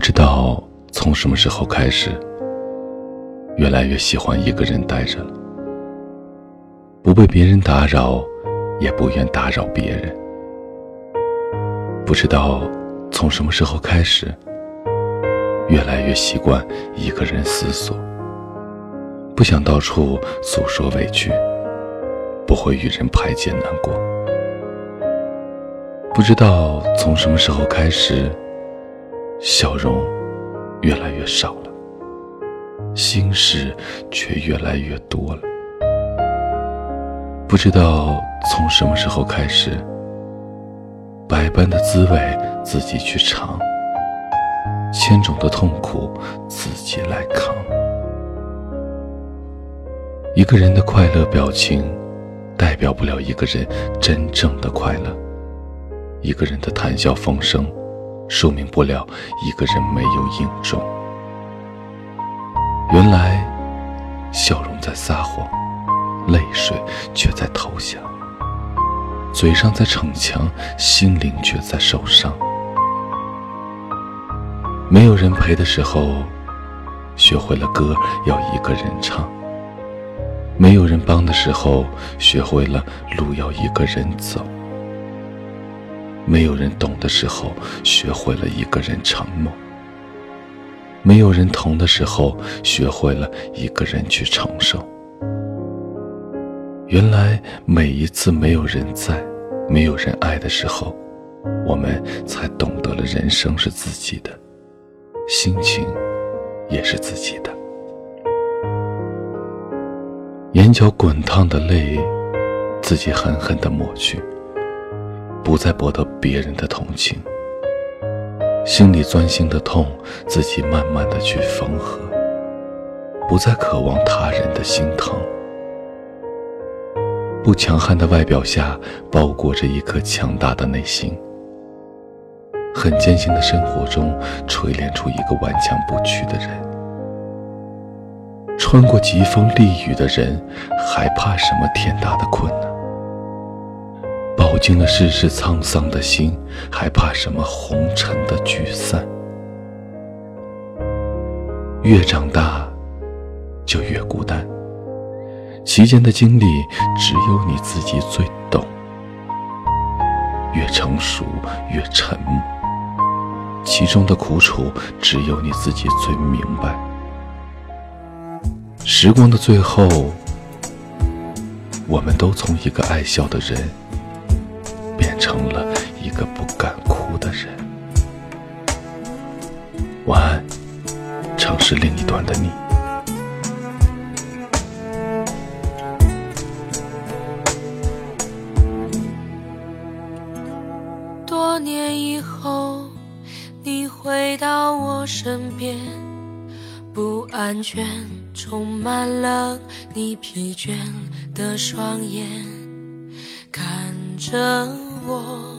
不知道从什么时候开始，越来越喜欢一个人待着了，不被别人打扰，也不愿打扰别人。不知道从什么时候开始，越来越习惯一个人思索，不想到处诉说委屈，不会与人排解难过。不知道从什么时候开始，笑容越来越少了，心事却越来越多了。不知道从什么时候开始，百般的滋味自己去尝，千种的痛苦自己来扛。一个人的快乐表情，代表不了一个人真正的快乐。一个人的谈笑风生，说明不了一个人没有影中。原来，笑容在撒谎，泪水却在投降。嘴上在逞强，心灵却在受伤。没有人陪的时候，学会了歌要一个人唱；没有人帮的时候，学会了路要一个人走。没有人懂的时候，学会了一个人沉默；没有人疼的时候，学会了一个人去承受。原来每一次没有人在、没有人爱的时候，我们才懂得了人生是自己的，心情也是自己的。眼角滚烫的泪，自己狠狠地抹去。不再博得别人的同情，心里钻心的痛，自己慢慢的去缝合。不再渴望他人的心疼，不强悍的外表下包裹着一颗强大的内心。很艰辛的生活中锤炼出一个顽强不屈的人。穿过疾风厉雨的人，还怕什么天大的困难？饱经了世事沧桑的心，还怕什么红尘的聚散？越长大，就越孤单。其间的经历，只有你自己最懂。越成熟，越沉默。其中的苦楚，只有你自己最明白。时光的最后，我们都从一个爱笑的人。个不敢哭的人。晚安，城市另一端的你。多年以后，你回到我身边，不安全充满了你疲倦的双眼，看着。我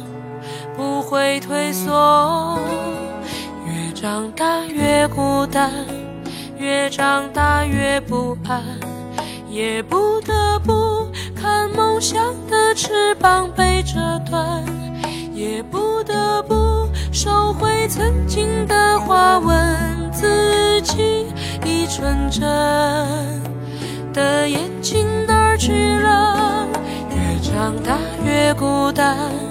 会退缩，越长大越孤单，越长大越不安，也不得不看梦想的翅膀被折断，也不得不收回曾经的话，问自己，一纯真的眼睛哪儿去了？越长大越孤单。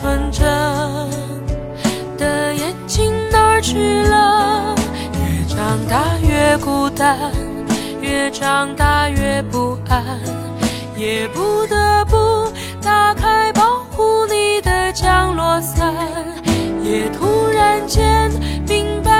纯真的眼睛哪儿去了？越长大越孤单，越长大越不安，也不得不打开保护你的降落伞，也突然间明白